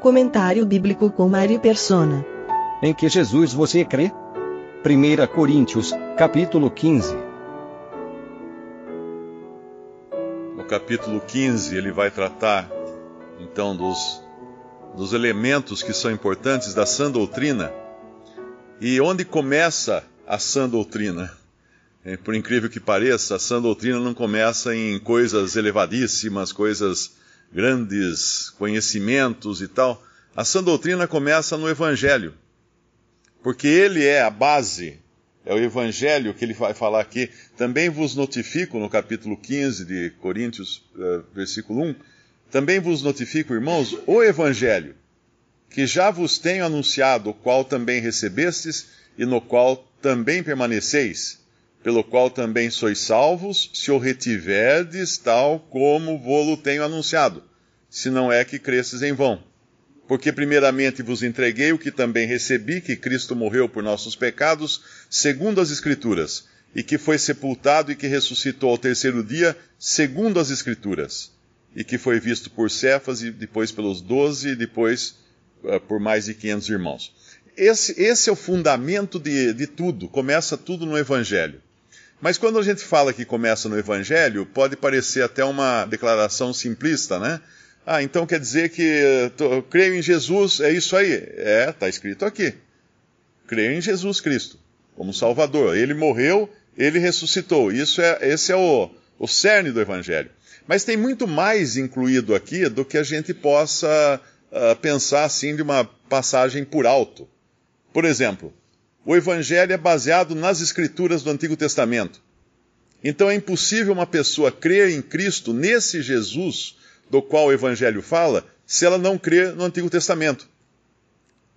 Comentário bíblico com Mário Persona. Em que Jesus você crê? 1 Coríntios, capítulo 15. No capítulo 15, ele vai tratar então dos, dos elementos que são importantes da sã doutrina. E onde começa a sã doutrina? É, por incrível que pareça, a sã doutrina não começa em coisas elevadíssimas, coisas grandes, conhecimentos e tal. A sã doutrina começa no Evangelho. Porque ele é a base, é o Evangelho que ele vai falar aqui. Também vos notifico, no capítulo 15 de Coríntios, uh, versículo 1, também vos notifico, irmãos, o Evangelho, que já vos tenho anunciado, o qual também recebestes e no qual também permaneceis, pelo qual também sois salvos, se o retiverdes tal como vou-lo tenho anunciado, se não é que cresces em vão. Porque primeiramente vos entreguei o que também recebi, que Cristo morreu por nossos pecados, segundo as Escrituras, e que foi sepultado e que ressuscitou ao terceiro dia, segundo as Escrituras e que foi visto por Cefas e depois pelos doze e depois uh, por mais de 500 irmãos. Esse, esse é o fundamento de, de tudo, começa tudo no Evangelho. Mas quando a gente fala que começa no Evangelho, pode parecer até uma declaração simplista, né? Ah, então quer dizer que eu creio em Jesus, é isso aí. É, está escrito aqui. Creio em Jesus Cristo como Salvador. Ele morreu, ele ressuscitou. Isso é, esse é o, o cerne do Evangelho. Mas tem muito mais incluído aqui do que a gente possa uh, pensar assim de uma passagem por alto. Por exemplo, o Evangelho é baseado nas Escrituras do Antigo Testamento. Então é impossível uma pessoa crer em Cristo, nesse Jesus do qual o Evangelho fala, se ela não crer no Antigo Testamento.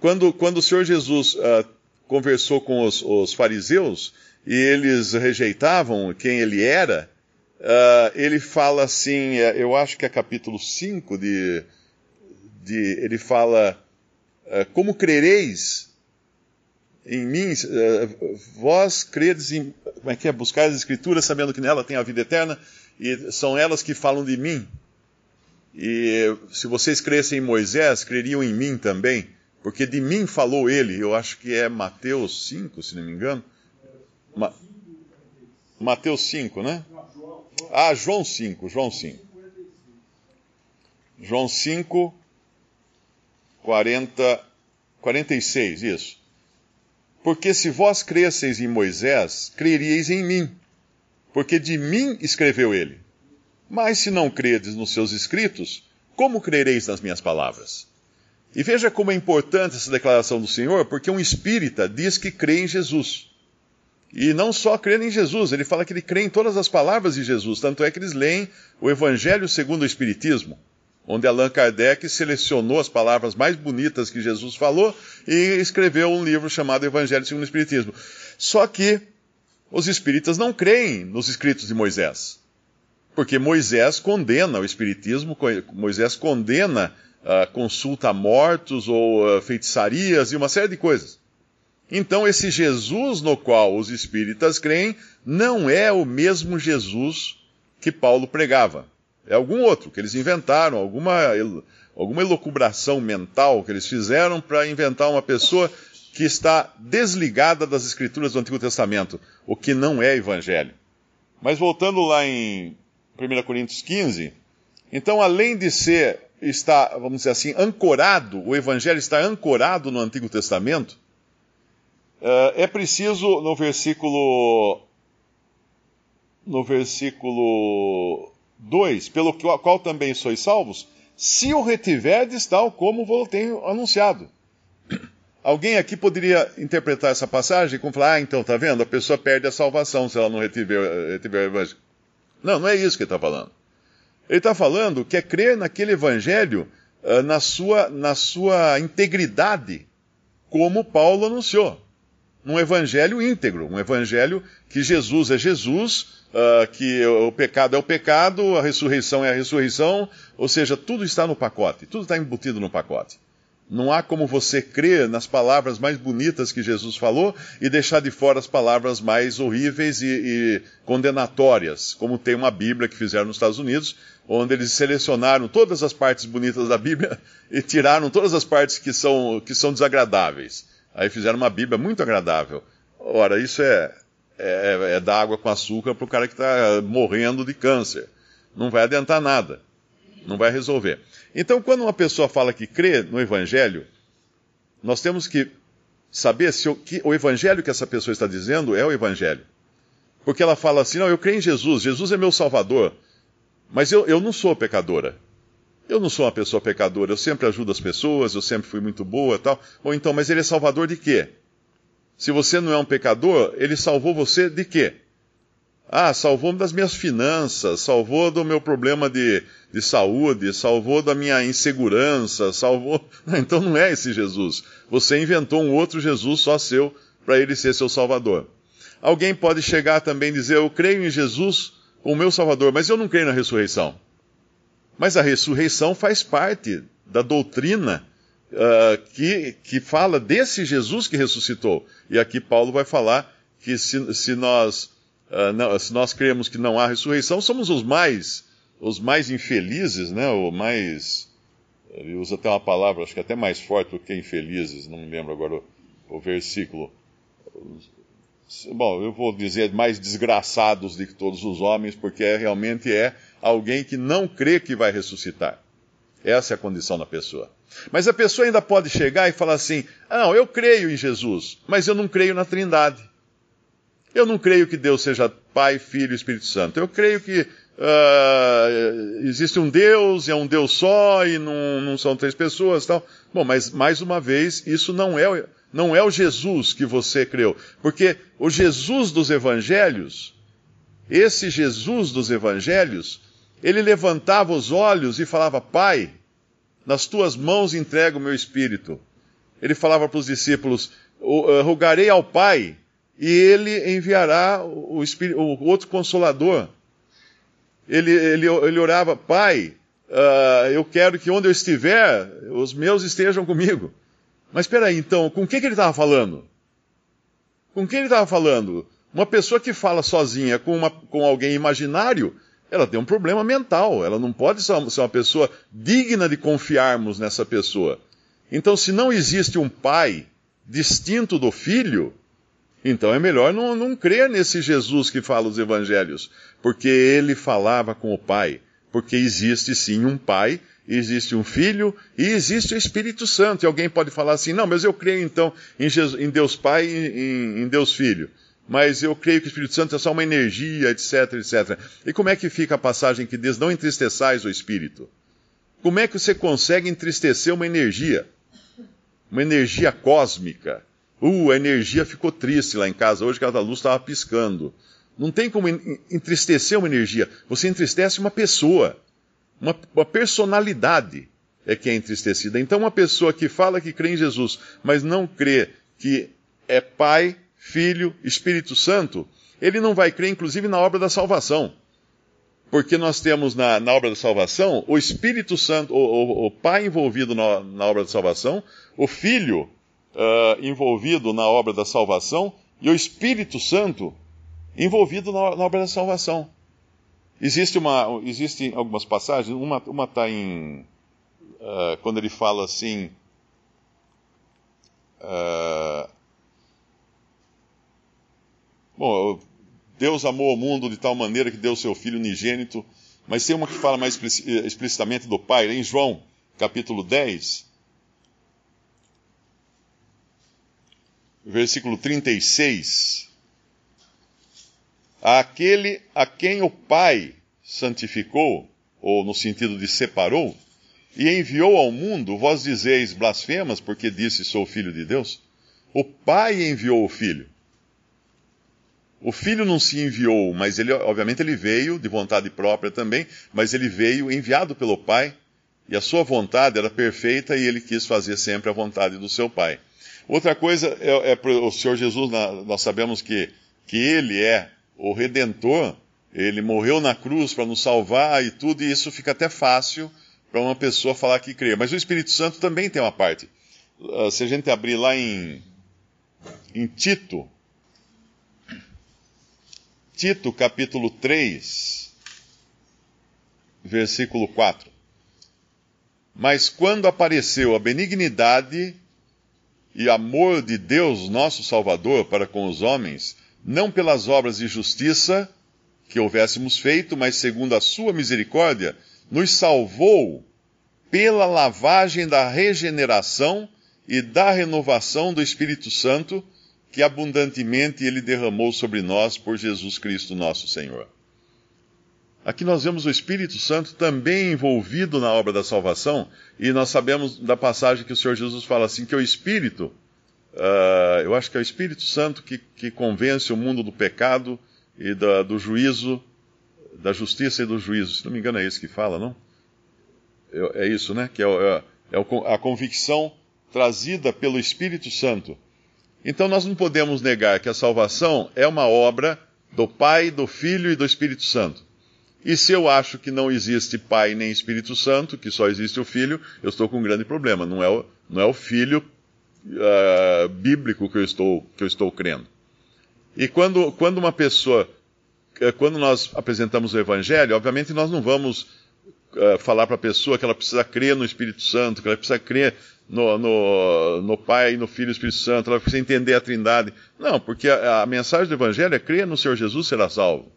Quando, quando o Senhor Jesus uh, conversou com os, os fariseus e eles rejeitavam quem ele era, Uh, ele fala assim, é, eu acho que é capítulo 5 de, de ele fala, uh, como crereis em mim, uh, vós credes em, como é que é, buscar as escrituras sabendo que nela tem a vida eterna, e são elas que falam de mim. E se vocês crescem em Moisés, creriam em mim também, porque de mim falou ele, eu acho que é Mateus 5, se não me engano. Ma Mateus 5, né? Ah, João 5, João 5. João 5, 40, 46, isso. Porque se vós cresceis em Moisés, creríeis em mim, porque de mim escreveu ele. Mas se não credes nos seus escritos, como crereis nas minhas palavras? E veja como é importante essa declaração do Senhor, porque um espírita diz que crê em Jesus. E não só crer em Jesus, ele fala que ele crê em todas as palavras de Jesus, tanto é que eles leem o Evangelho segundo o Espiritismo, onde Allan Kardec selecionou as palavras mais bonitas que Jesus falou e escreveu um livro chamado Evangelho segundo o Espiritismo. Só que os espíritas não creem nos escritos de Moisés, porque Moisés condena o Espiritismo, Moisés condena a consulta a mortos ou a feitiçarias e uma série de coisas. Então, esse Jesus no qual os espíritas creem não é o mesmo Jesus que Paulo pregava. É algum outro que eles inventaram, alguma, alguma elucubração mental que eles fizeram para inventar uma pessoa que está desligada das escrituras do Antigo Testamento, o que não é evangelho. Mas voltando lá em 1 Coríntios 15, então além de ser, está, vamos dizer assim, ancorado, o evangelho está ancorado no Antigo Testamento, Uh, é preciso no versículo no versículo 2, pelo qual também sois salvos, se o retiverdes tal como vos tenho anunciado. Alguém aqui poderia interpretar essa passagem como falar, ah, então, tá vendo? A pessoa perde a salvação se ela não retiver, retiver o evangelho. Não, não é isso que ele está falando. Ele está falando que é crer naquele evangelho uh, na, sua, na sua integridade, como Paulo anunciou. Um evangelho íntegro, um evangelho que Jesus é Jesus, uh, que o pecado é o pecado, a ressurreição é a ressurreição, ou seja, tudo está no pacote, tudo está embutido no pacote. Não há como você crer nas palavras mais bonitas que Jesus falou e deixar de fora as palavras mais horríveis e, e, condenatórias, como tem uma Bíblia que fizeram nos Estados Unidos, onde eles selecionaram todas as partes bonitas da Bíblia e tiraram todas as partes que são, que são desagradáveis. Aí fizeram uma Bíblia muito agradável. Ora, isso é, é, é dar água com açúcar para o cara que está morrendo de câncer. Não vai adiantar nada. Não vai resolver. Então, quando uma pessoa fala que crê no Evangelho, nós temos que saber se o, que, o Evangelho que essa pessoa está dizendo é o Evangelho. Porque ela fala assim: não, eu creio em Jesus, Jesus é meu Salvador, mas eu, eu não sou pecadora. Eu não sou uma pessoa pecadora, eu sempre ajudo as pessoas, eu sempre fui muito boa tal. Ou então, mas ele é salvador de quê? Se você não é um pecador, ele salvou você de quê? Ah, salvou-me das minhas finanças, salvou do meu problema de, de saúde, salvou da minha insegurança, salvou. Então não é esse Jesus. Você inventou um outro Jesus só seu para ele ser seu salvador. Alguém pode chegar também e dizer: Eu creio em Jesus como meu salvador, mas eu não creio na ressurreição. Mas a ressurreição faz parte da doutrina uh, que, que fala desse Jesus que ressuscitou. E aqui Paulo vai falar que se, se nós uh, não, se nós cremos que não há ressurreição, somos os mais, os mais infelizes, né? O mais, ele usa até uma palavra, acho que até mais forte do que infelizes, não me lembro agora o, o versículo. Bom, eu vou dizer mais desgraçados de todos os homens, porque é, realmente é alguém que não crê que vai ressuscitar. Essa é a condição da pessoa. Mas a pessoa ainda pode chegar e falar assim: não, eu creio em Jesus, mas eu não creio na Trindade. Eu não creio que Deus seja Pai, Filho e Espírito Santo. Eu creio que uh, existe um Deus, é um Deus só e não, não são três pessoas tal. Bom, mas mais uma vez, isso não é, não é o Jesus que você creu. Porque o Jesus dos evangelhos, esse Jesus dos evangelhos, ele levantava os olhos e falava: Pai, nas tuas mãos entrego o meu espírito. Ele falava para os discípulos: Rogarei ao Pai e ele enviará o, Espírito, o outro consolador. Ele, ele, ele orava, Pai, uh, eu quero que onde eu estiver, os meus estejam comigo. Mas espera aí, então, com quem que ele estava falando? Com quem ele estava falando? Uma pessoa que fala sozinha com, uma, com alguém imaginário, ela tem um problema mental. Ela não pode ser uma, ser uma pessoa digna de confiarmos nessa pessoa. Então, se não existe um pai distinto do filho, então é melhor não, não crer nesse Jesus que fala os evangelhos, porque ele falava com o Pai. Porque existe sim um Pai, existe um Filho e existe o Espírito Santo. E alguém pode falar assim: não, mas eu creio então em, Jesus, em Deus Pai e em, em Deus Filho. Mas eu creio que o Espírito Santo é só uma energia, etc, etc. E como é que fica a passagem que diz: não entristeçais o Espírito? Como é que você consegue entristecer uma energia? Uma energia cósmica Uh, a energia ficou triste lá em casa hoje, que a luz estava piscando. Não tem como entristecer uma energia. Você entristece uma pessoa. Uma, uma, personalidade é que é entristecida. Então, uma pessoa que fala que crê em Jesus, mas não crê que é Pai, Filho, Espírito Santo, ele não vai crer, inclusive, na obra da salvação. Porque nós temos na, na obra da salvação o Espírito Santo, o, o, o Pai envolvido na, na obra da salvação, o Filho uh, envolvido na obra da salvação e o Espírito Santo envolvido na, na obra da salvação. Existe uma, existem algumas passagens, uma está em. Uh, quando ele fala assim. Uh, bom, Deus amou o mundo de tal maneira que deu seu Filho unigênito, mas tem uma que fala mais explicitamente do Pai, em João, capítulo 10, versículo 36. Aquele a quem o Pai santificou, ou no sentido de separou, e enviou ao mundo, vós dizeis blasfemas, porque disse sou filho de Deus? O Pai enviou o Filho. O filho não se enviou, mas ele, obviamente, ele veio de vontade própria também, mas ele veio enviado pelo Pai, e a sua vontade era perfeita e ele quis fazer sempre a vontade do seu Pai. Outra coisa é, é o Senhor Jesus, nós sabemos que, que ele é o redentor, ele morreu na cruz para nos salvar e tudo, e isso fica até fácil para uma pessoa falar que crê. Mas o Espírito Santo também tem uma parte. Uh, se a gente abrir lá em, em Tito, Tito capítulo 3, versículo 4. Mas quando apareceu a benignidade e amor de Deus, nosso Salvador, para com os homens, não pelas obras de justiça que houvéssemos feito, mas segundo a sua misericórdia, nos salvou pela lavagem da regeneração e da renovação do Espírito Santo, que abundantemente ele derramou sobre nós por Jesus Cristo, nosso Senhor. Aqui nós vemos o Espírito Santo também envolvido na obra da salvação, e nós sabemos da passagem que o Senhor Jesus fala assim: que o Espírito, uh, eu acho que é o Espírito Santo que, que convence o mundo do pecado e da, do juízo, da justiça e do juízo. Se não me engano, é isso que fala, não? É, é isso, né? Que é, é, é a convicção trazida pelo Espírito Santo. Então nós não podemos negar que a salvação é uma obra do Pai, do Filho e do Espírito Santo. E se eu acho que não existe Pai nem Espírito Santo, que só existe o Filho, eu estou com um grande problema. Não é o, não é o Filho uh, bíblico que eu, estou, que eu estou crendo. E quando, quando uma pessoa, eh, quando nós apresentamos o Evangelho, obviamente nós não vamos uh, falar para a pessoa que ela precisa crer no Espírito Santo, que ela precisa crer no, no, no Pai, no Filho e no Espírito Santo, ela precisa entender a Trindade. Não, porque a, a mensagem do Evangelho é crer no Senhor Jesus será salvo.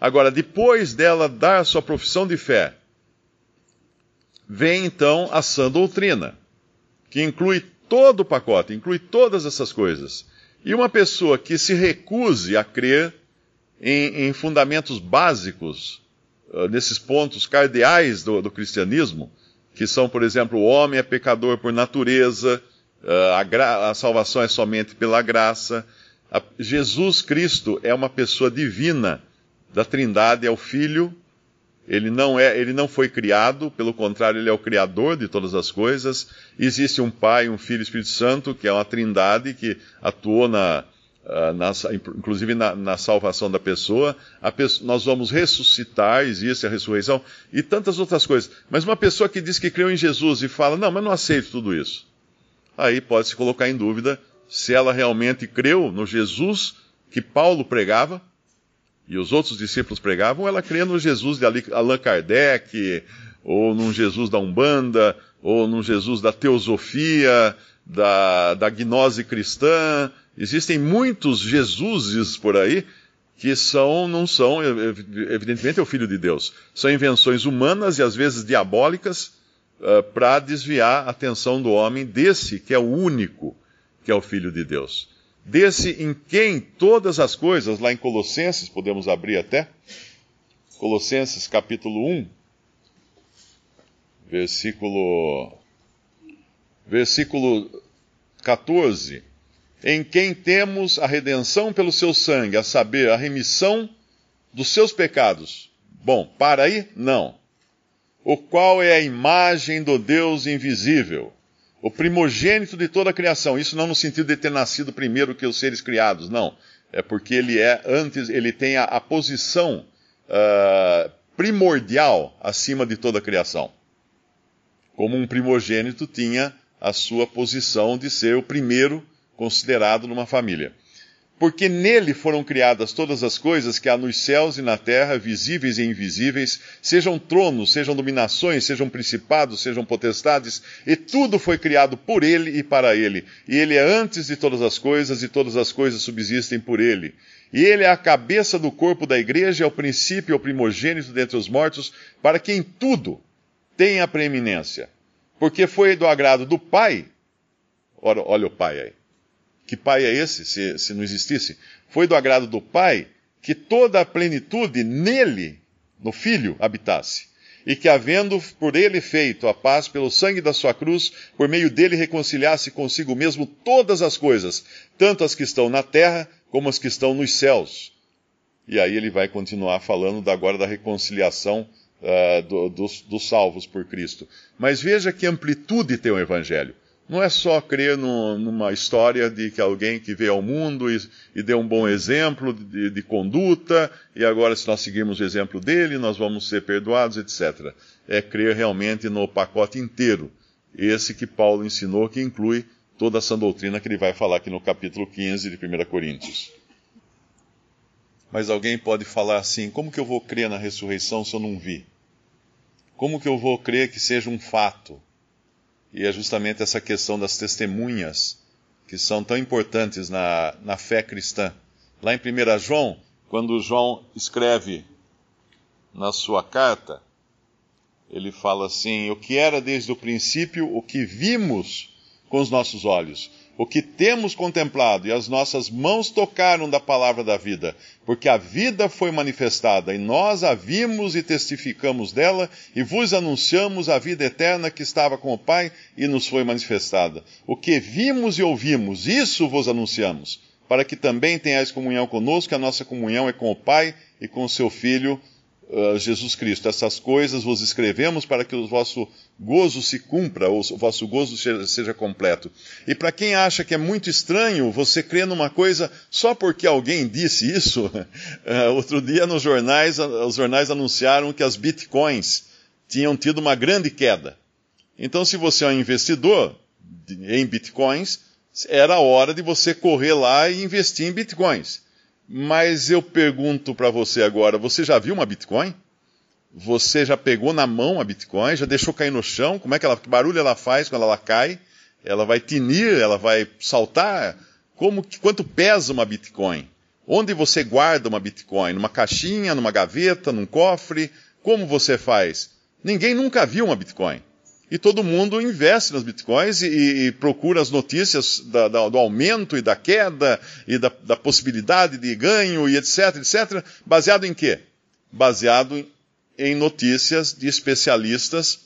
Agora, depois dela dar a sua profissão de fé, vem então a sã doutrina, que inclui todo o pacote, inclui todas essas coisas. E uma pessoa que se recuse a crer em, em fundamentos básicos uh, nesses pontos cardeais do, do, cristianismo, que são, por exemplo, o homem é pecador por natureza, uh, a, a, salvação é somente pela graça, a, Jesus Cristo é uma pessoa divina da Trindade, é o Filho, ele não é, ele não foi criado, pelo contrário, ele é o criador de todas as coisas. Existe um Pai, um Filho e Espírito Santo, que é uma Trindade que atuou na, Uh, na, inclusive na, na, salvação da pessoa, pessoa, nós vamos ressuscitar, existe a ressurreição, e tantas outras coisas. Mas uma pessoa que diz que creu em Jesus e fala, não, mas não aceito tudo isso. Aí pode se colocar em dúvida se ela realmente creu no Jesus que Paulo pregava, e os outros discípulos pregavam, ela crê no Jesus de Allan Kardec, ou num Jesus da Umbanda, ou num Jesus da teosofia, da, da gnose cristã, Existem muitos Jesuses por aí que são, não são, evidentemente é o Filho de Deus. São invenções humanas e às vezes diabólicas uh, para desviar a atenção do homem desse que é o único que é o Filho de Deus. Desse em quem todas as coisas, lá em Colossenses, podemos abrir até, Colossenses capítulo 1, versículo, versículo 14 em quem temos a redenção pelo seu sangue, a saber, a remissão dos seus pecados. Bom, para aí? Não. O qual é a imagem do Deus invisível, o primogênito de toda a criação. Isso não no sentido de ter nascido primeiro que os seres criados, não. É porque ele é antes, ele tem a, a posição uh, primordial acima de toda a criação. Como um primogênito tinha a sua posição de ser o primeiro considerado numa família. Porque nele foram criadas todas as coisas que há nos céus e na terra, visíveis e invisíveis, sejam tronos, sejam dominações, sejam principados, sejam potestades, e tudo foi criado por ele e para ele. E ele é antes de todas as coisas, e todas as coisas subsistem por ele. E ele é a cabeça do corpo da igreja, é o princípio, é o primogênito dentre os mortos, para que em tudo tenha preeminência. Porque foi do agrado do Pai, olha, olha o Pai aí que pai é esse, se, se não existisse? Foi do agrado do pai que toda a plenitude nele, no filho, habitasse. E que, havendo por ele feito a paz pelo sangue da sua cruz, por meio dele reconciliasse consigo mesmo todas as coisas, tanto as que estão na terra como as que estão nos céus. E aí ele vai continuar falando agora da reconciliação uh, do, dos, dos salvos por Cristo. Mas veja que amplitude tem o Evangelho. Não é só crer no, numa história de que alguém que veio ao mundo e, e deu um bom exemplo de, de, conduta, e agora, se nós seguirmos o exemplo dele, nós vamos ser perdoados, etc. É crer realmente no pacote inteiro. Esse que Paulo ensinou, que inclui toda essa doutrina que ele vai falar aqui no capítulo 15 de 1 Coríntios. Mas alguém pode falar assim: como que eu vou crer na ressurreição se eu não vi? Como que eu vou crer que seja um fato? E é justamente essa questão das testemunhas que são tão importantes na, na fé cristã. Lá em 1 João, quando João escreve na sua carta, ele fala assim: O que era desde o princípio, o que vimos com os nossos olhos, o que temos contemplado e as nossas mãos tocaram da palavra da vida, porque a vida foi manifestada e nós a vimos e testificamos dela e vos anunciamos a vida eterna que estava com o Pai e nos foi manifestada. O que vimos e ouvimos, isso vos anunciamos, para que também tenhais comunhão conosco, a nossa comunhão é com o Pai e com o seu Filho Jesus Cristo. Essas coisas vos escrevemos para que o vosso gozo se cumpra, ou o vosso gozo seja, completo. E para quem acha que é muito estranho você crer numa coisa só porque alguém disse isso, uh, outro dia nos jornais, os jornais anunciaram que as bitcoins tinham tido uma grande queda. Então, se você é um investidor em bitcoins, era hora de você correr lá e investir em bitcoins. Mas eu pergunto para você agora: você já viu uma Bitcoin? Você já pegou na mão a Bitcoin? Já deixou cair no chão? Como é que ela, que barulho ela faz quando ela cai? Ela vai tinir? Ela vai saltar? Como, quanto pesa uma Bitcoin? Onde você guarda uma Bitcoin? Numa caixinha, numa gaveta, num cofre? Como você faz? Ninguém nunca viu uma Bitcoin e todo mundo investe nas bitcoins e, e procura as notícias da, da, do aumento e da queda e da, da, possibilidade de ganho e etc, etc, baseado em quê? Baseado em notícias de especialistas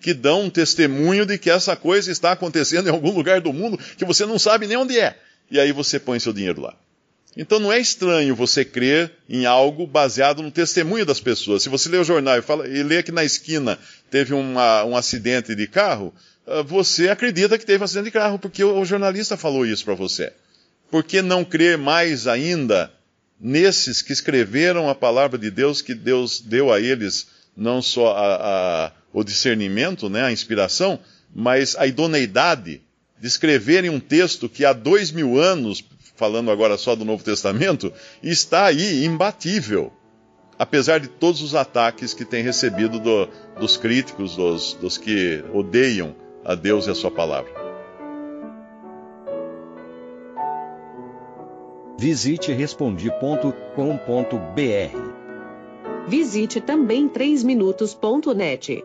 que dão um testemunho de que essa coisa está acontecendo em algum lugar do mundo que você não sabe nem onde é. E aí você põe seu dinheiro lá. Então não é estranho você crer em algo baseado no testemunho das pessoas. Se você lê o jornal e, fala, e lê que na esquina teve uma, um acidente de carro, ah, você acredita que teve um acidente de carro, porque o, jornalista falou isso para você. Por que não crer mais ainda nesses que escreveram a palavra de Deus, que Deus deu a eles não só a, a, o discernimento, né, a inspiração, mas a idoneidade de escreverem um texto que há dois mil anos falando agora só do Novo Testamento, está aí imbatível. Apesar de todos os ataques que tem recebido do, dos críticos, dos, dos que odeiam a Deus e a Sua palavra. Visite respondi.com.br. Visite também 3minutos.net.